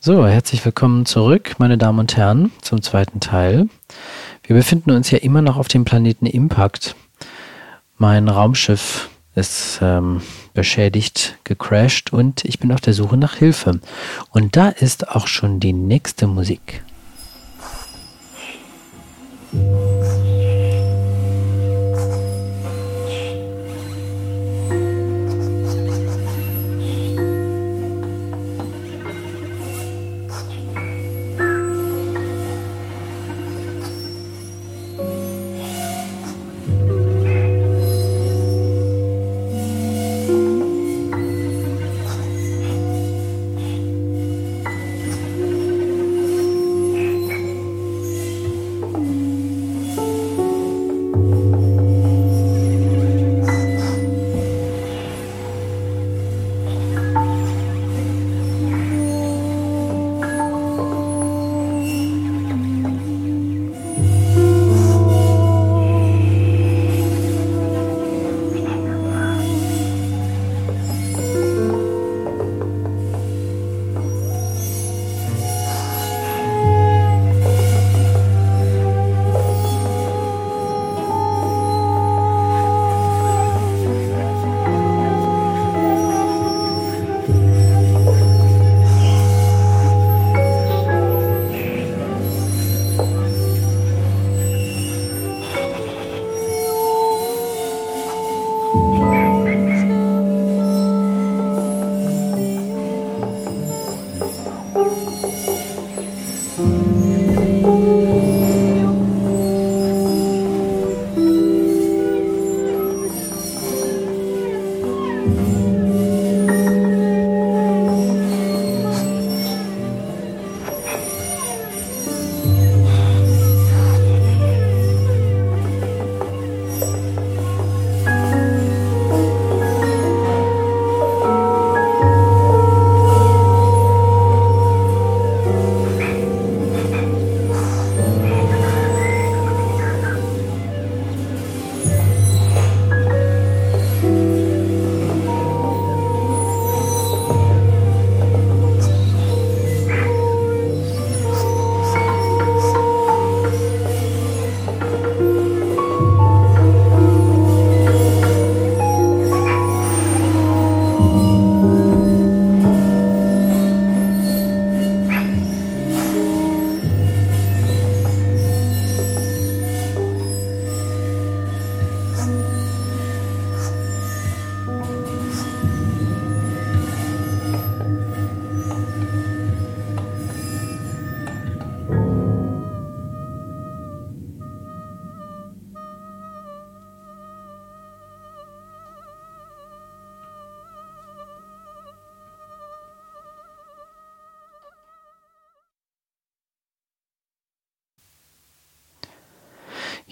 So, herzlich willkommen zurück, meine Damen und Herren, zum zweiten Teil. Wir befinden uns ja immer noch auf dem Planeten Impact. Mein Raumschiff ist ähm, beschädigt, gecrashed und ich bin auf der Suche nach Hilfe. Und da ist auch schon die nächste Musik. Oh.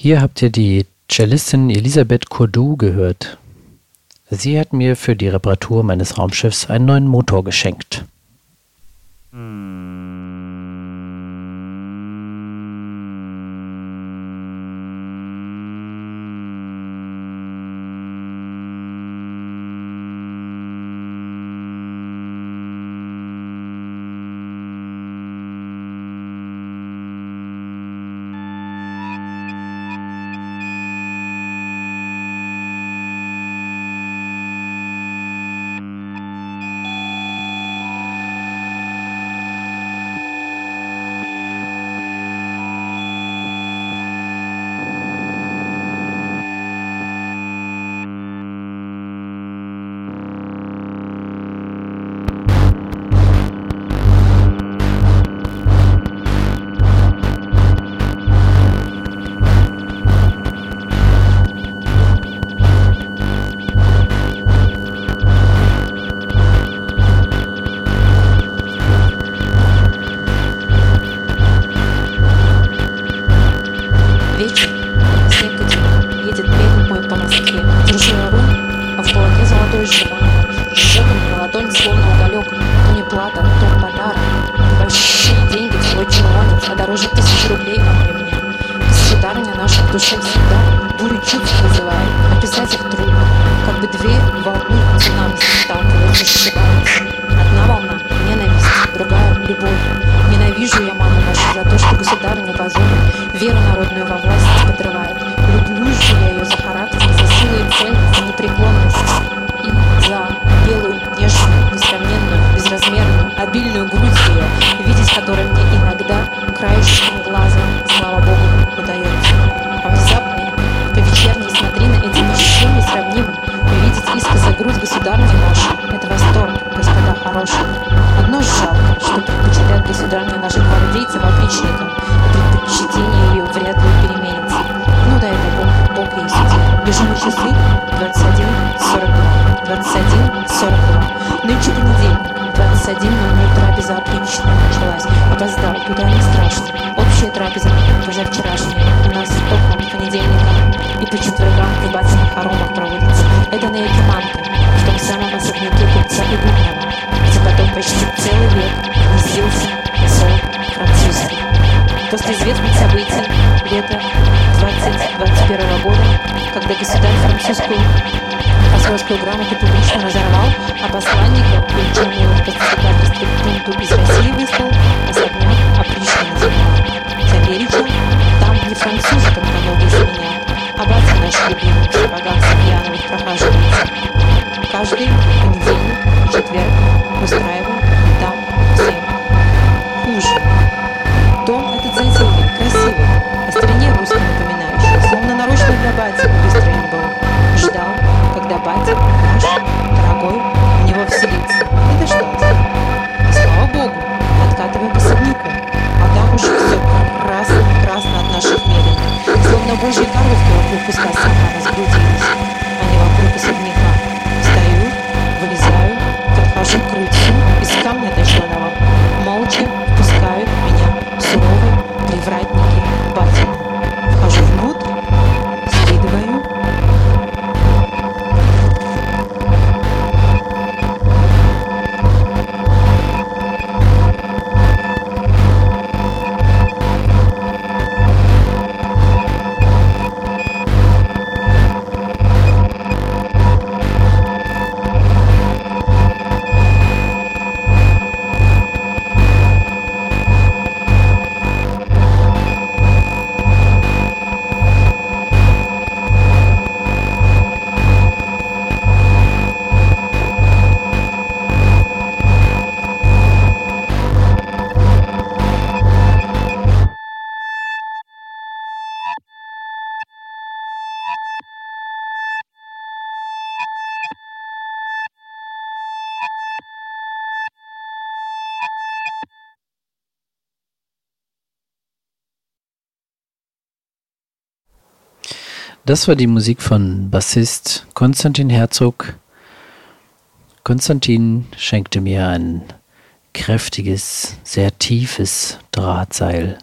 Hier habt ihr die Cellistin Elisabeth Courdeau gehört. Sie hat mir für die Reparatur meines Raumschiffs einen neuen Motor geschenkt. Hm. 不确定 это не страшно. Общая трапеза позавчерашняя у нас по понедельника и по четвергам в рыбацких хоромах проводится. Это на Якиманке, в том самом особняке купца Игумева, где потом почти целый век гнездился посол французский. После известных событий лета 2021 года, когда государь французскую посольскую грамоту публично разорвал, а посланника, полученного в подсекательстве пункту из России выслал, 大家。Вечер пускают меня суровый, привратник. Das war die Musik von Bassist Konstantin Herzog. Konstantin schenkte mir ein kräftiges, sehr tiefes Drahtseil.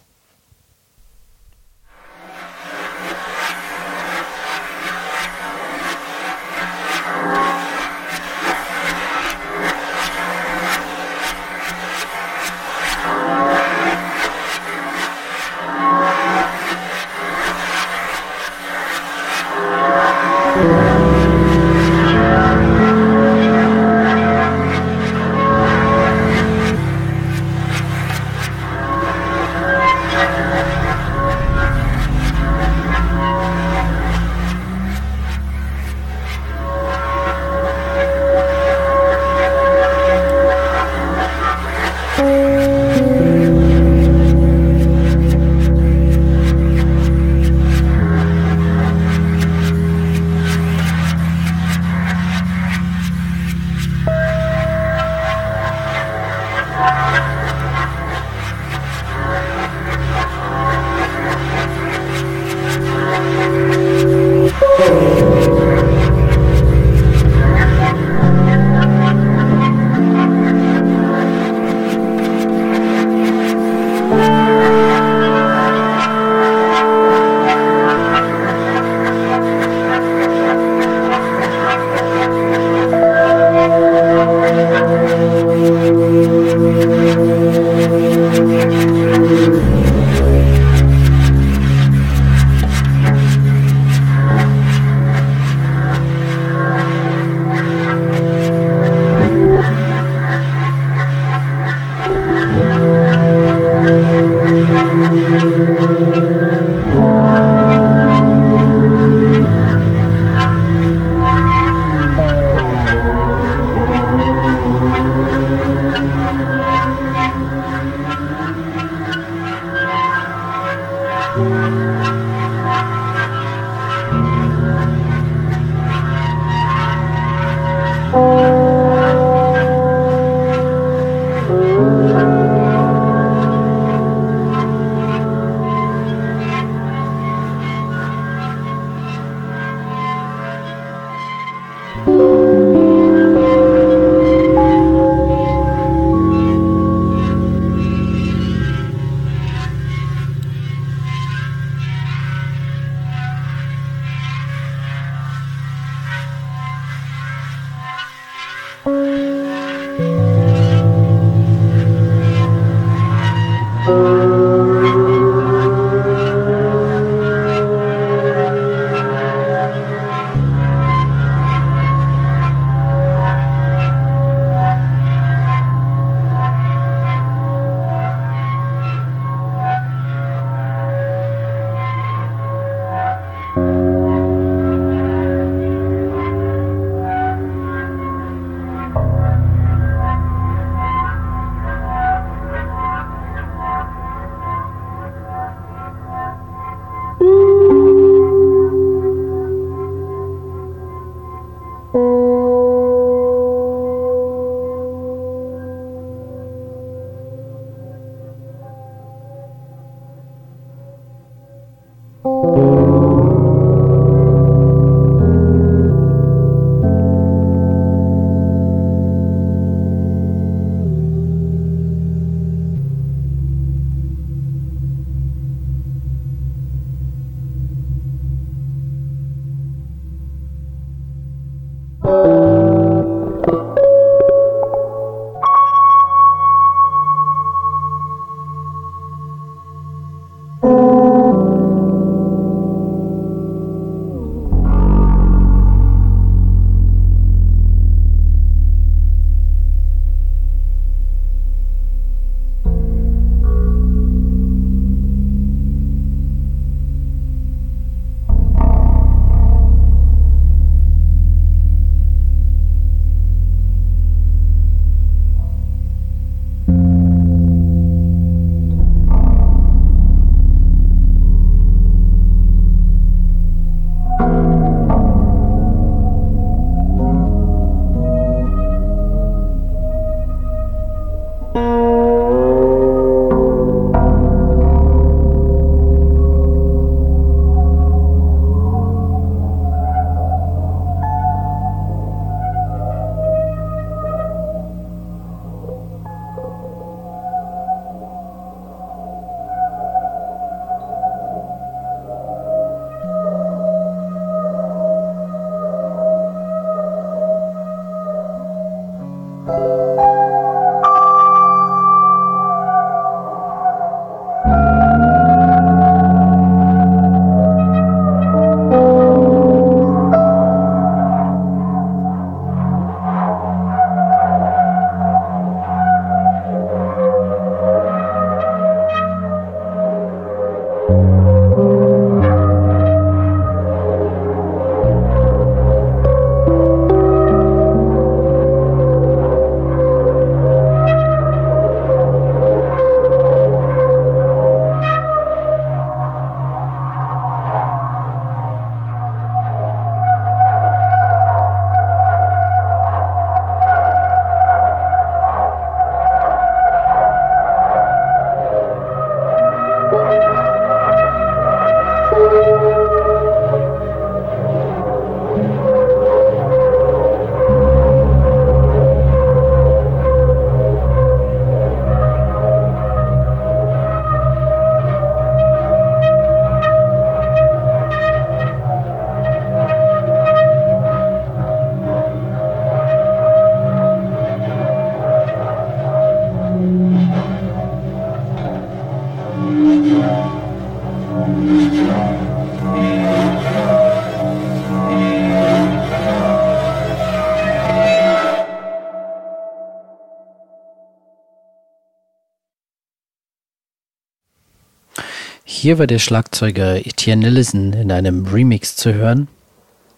Hier war der Schlagzeuger Etienne Nillison in einem Remix zu hören.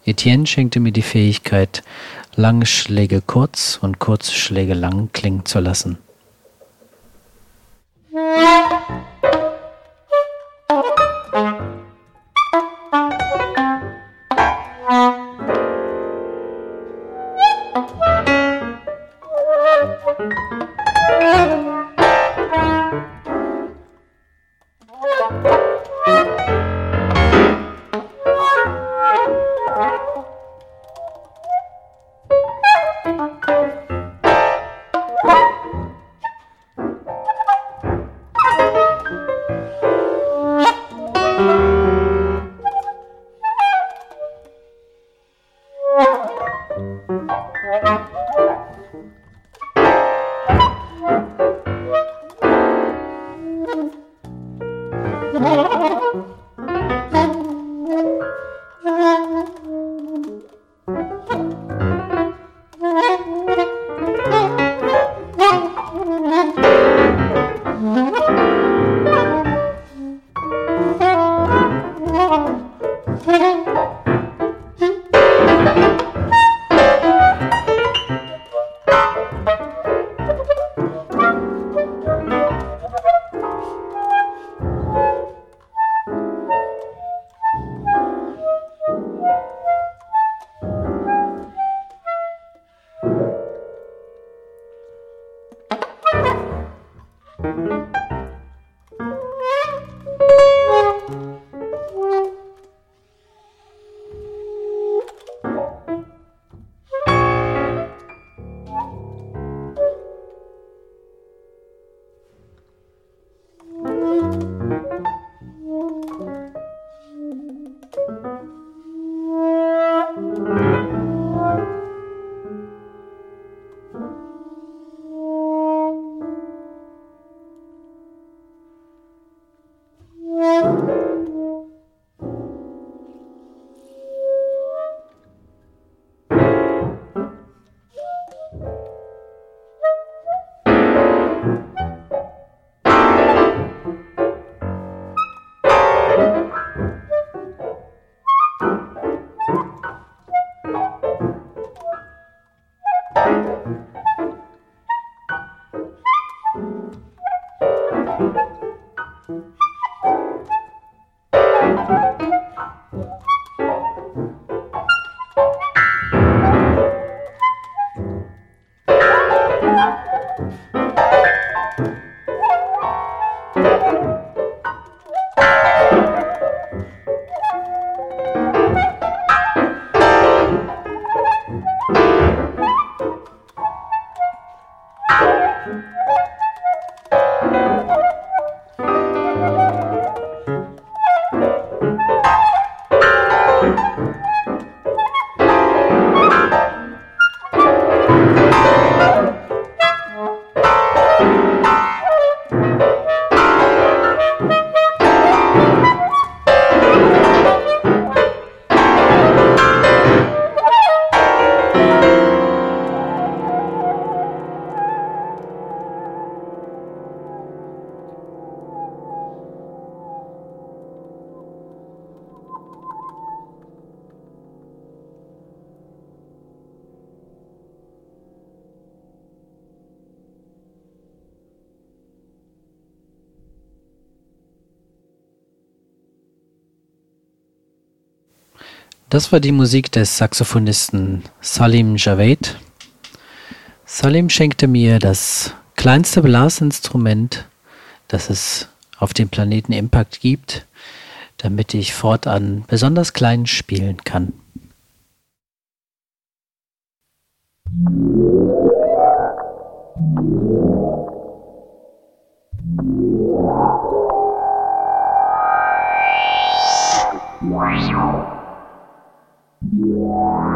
Etienne schenkte mir die Fähigkeit, lange Schläge kurz und kurze Schläge lang klingen zu lassen. Das war die Musik des Saxophonisten Salim Javed. Salim schenkte mir das kleinste Blasinstrument, das es auf dem Planeten Impact gibt, damit ich fortan besonders klein spielen kann. Wow. Yeah.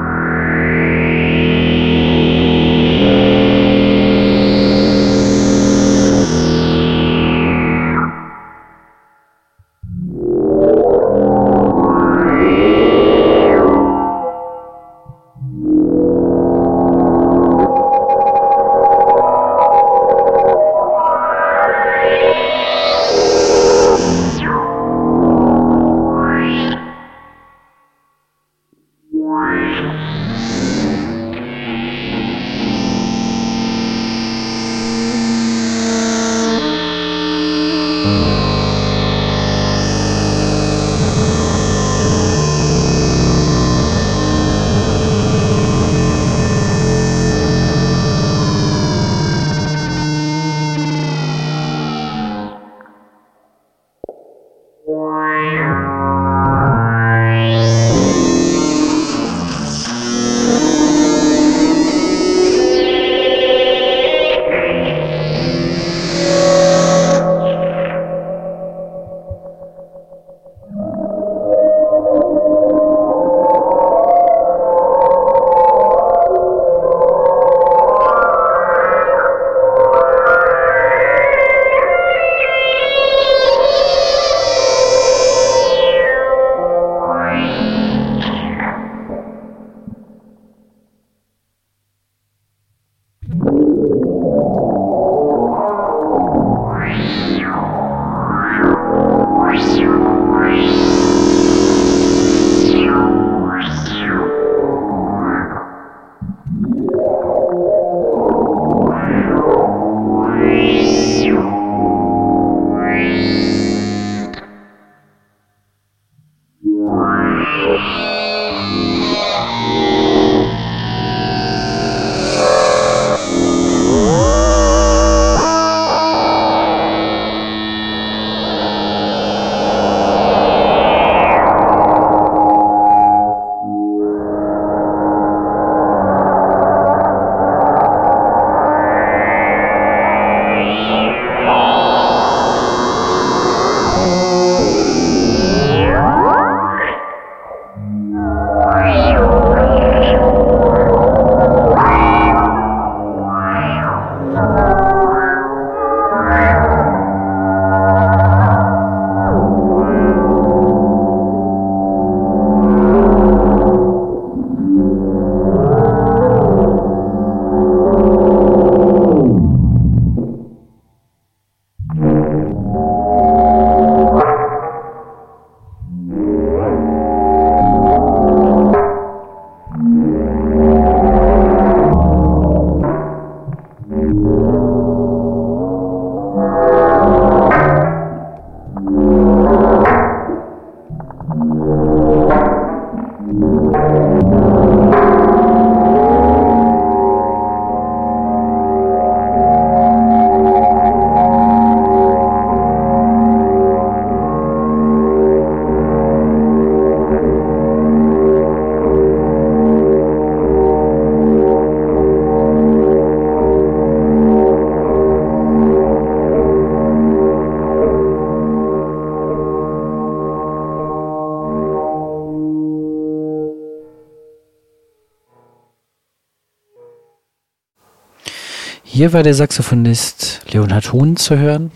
Hier war der Saxophonist Leonhard Huhn zu hören.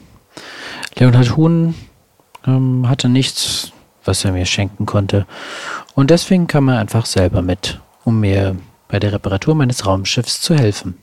Leonhard Huhn ähm, hatte nichts, was er mir schenken konnte. Und deswegen kam er einfach selber mit, um mir bei der Reparatur meines Raumschiffs zu helfen.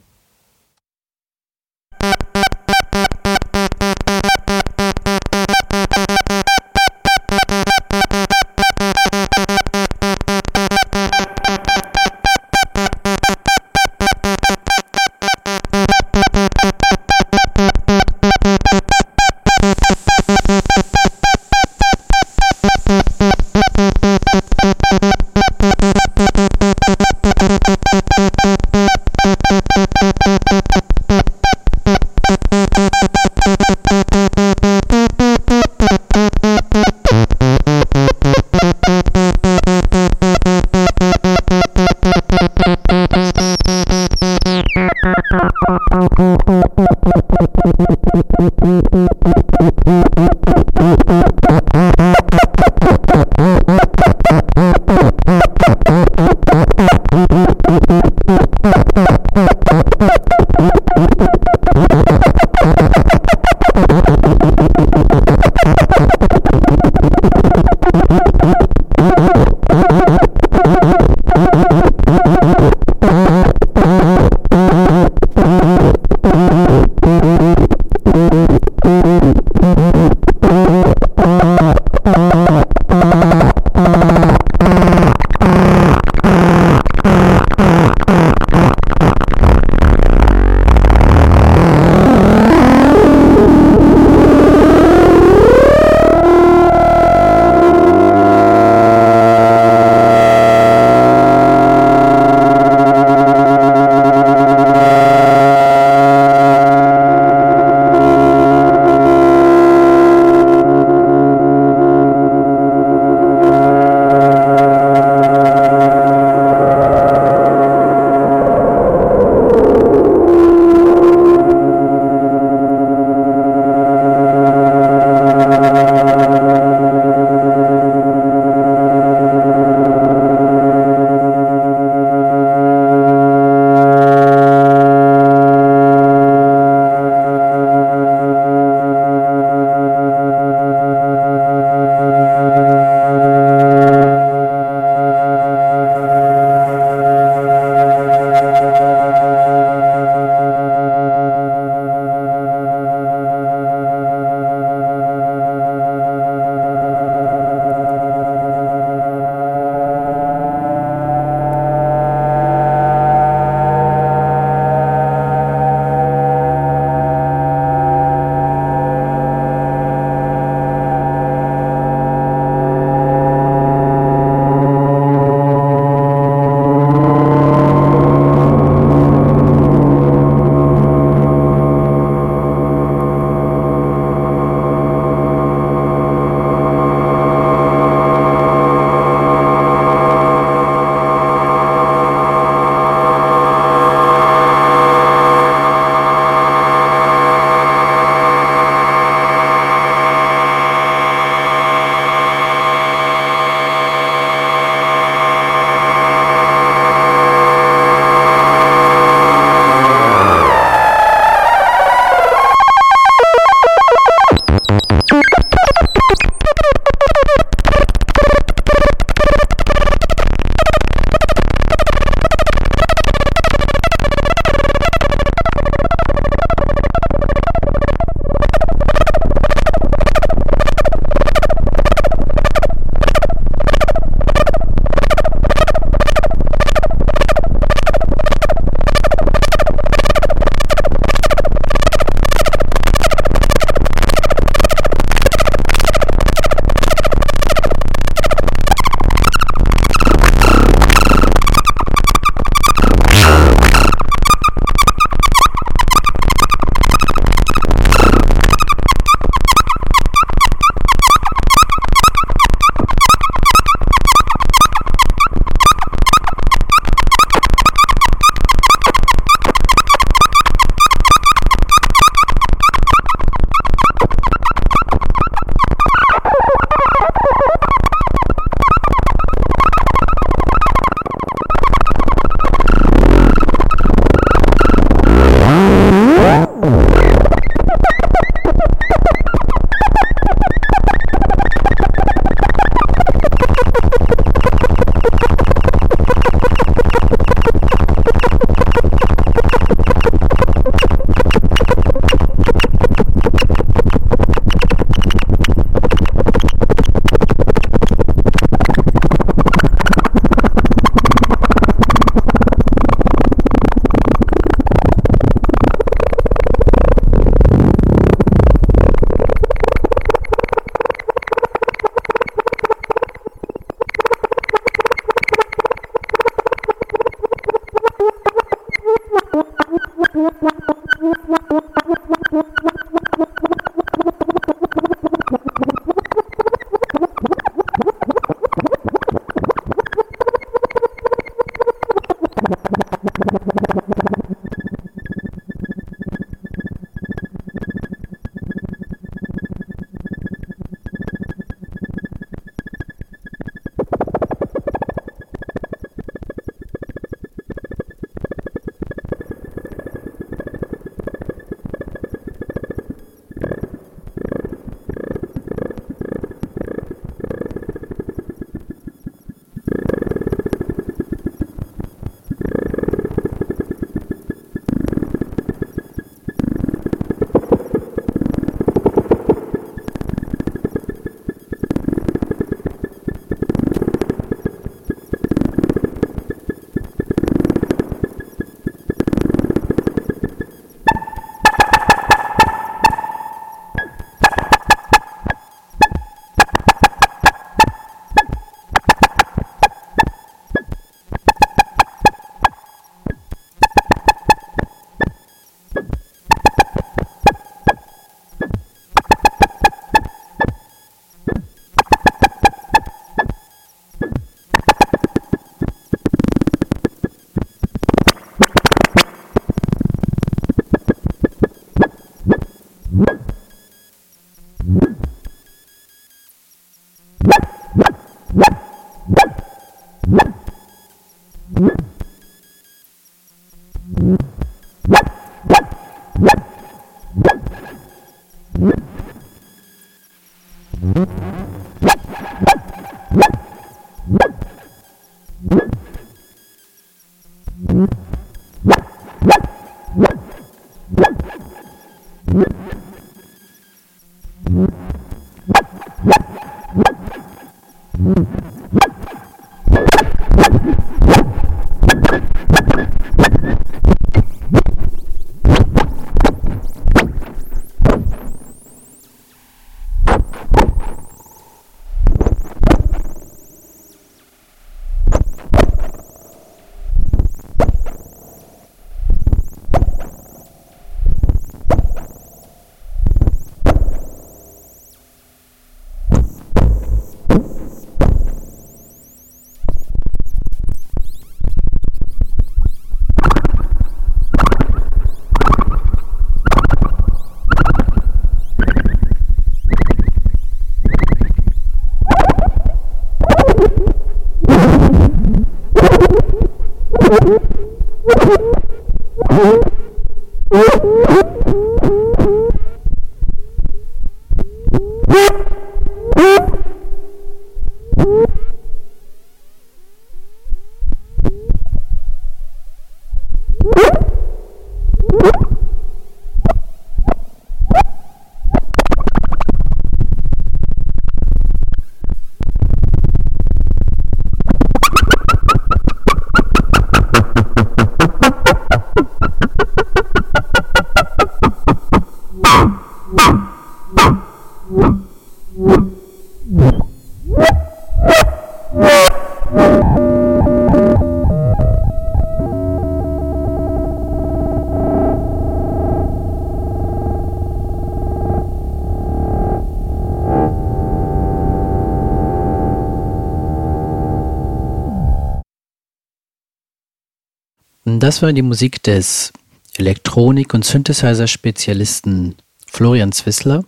Das war die Musik des Elektronik- und Synthesizer-Spezialisten Florian Zwissler.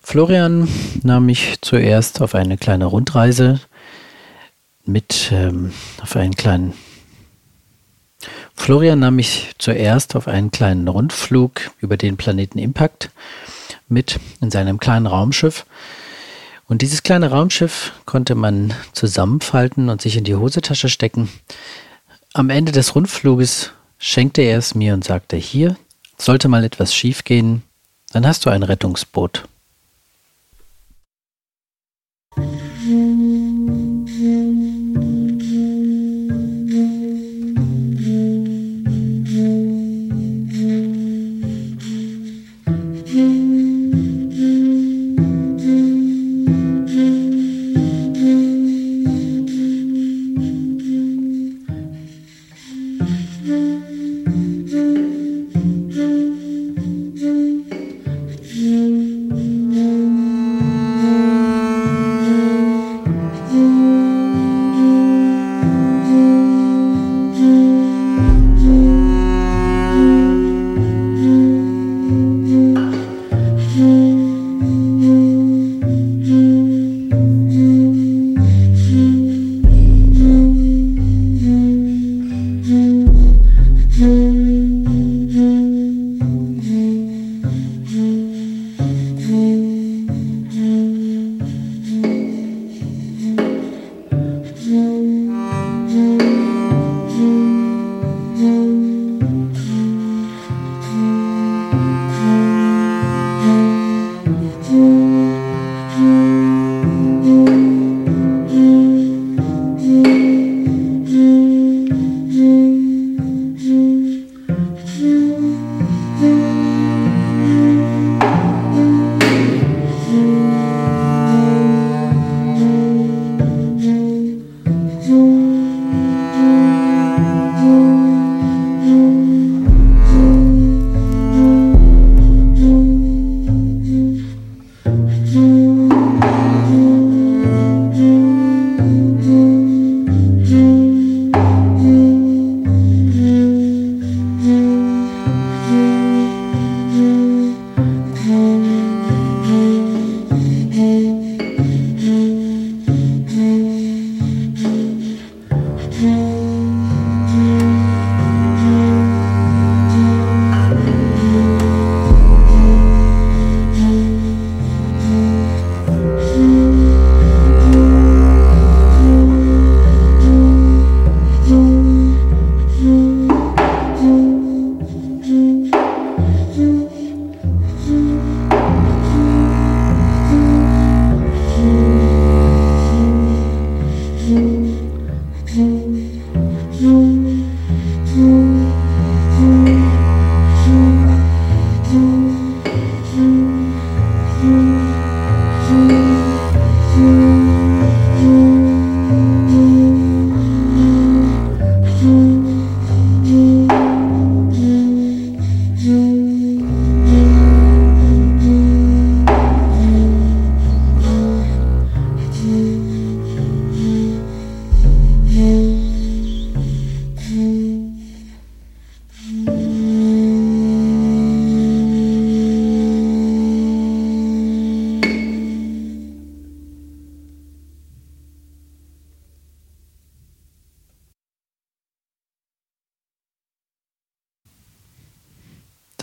Florian nahm mich zuerst auf eine kleine Rundreise mit ähm, auf einen kleinen Florian nahm mich zuerst auf einen kleinen Rundflug über den Planeten Impact mit in seinem kleinen Raumschiff. Und dieses kleine Raumschiff konnte man zusammenfalten und sich in die Hosentasche stecken. Am Ende des Rundfluges schenkte er es mir und sagte, hier, sollte mal etwas schiefgehen, dann hast du ein Rettungsboot.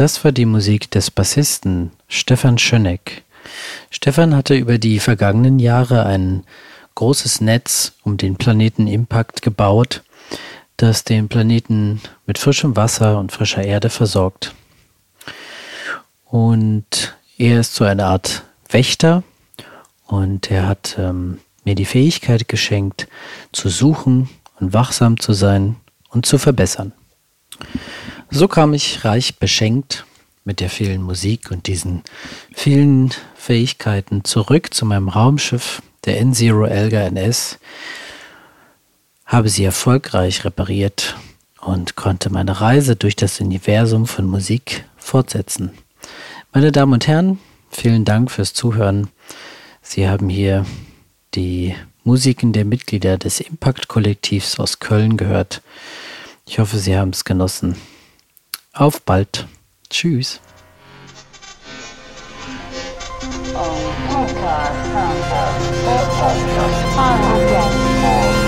Das war die Musik des Bassisten Stefan Schöneck. Stefan hatte über die vergangenen Jahre ein großes Netz um den Planeten Impact gebaut, das den Planeten mit frischem Wasser und frischer Erde versorgt. Und er ist so eine Art Wächter und er hat ähm, mir die Fähigkeit geschenkt, zu suchen und wachsam zu sein und zu verbessern. So kam ich reich beschenkt mit der vielen Musik und diesen vielen Fähigkeiten zurück zu meinem Raumschiff, der N-Zero Elga NS, habe sie erfolgreich repariert und konnte meine Reise durch das Universum von Musik fortsetzen. Meine Damen und Herren, vielen Dank fürs Zuhören. Sie haben hier die Musiken der Mitglieder des Impact-Kollektivs aus Köln gehört. Ich hoffe, Sie haben es genossen. Auf bald. Tschüss. Oh, podcast, podcast, podcast, podcast.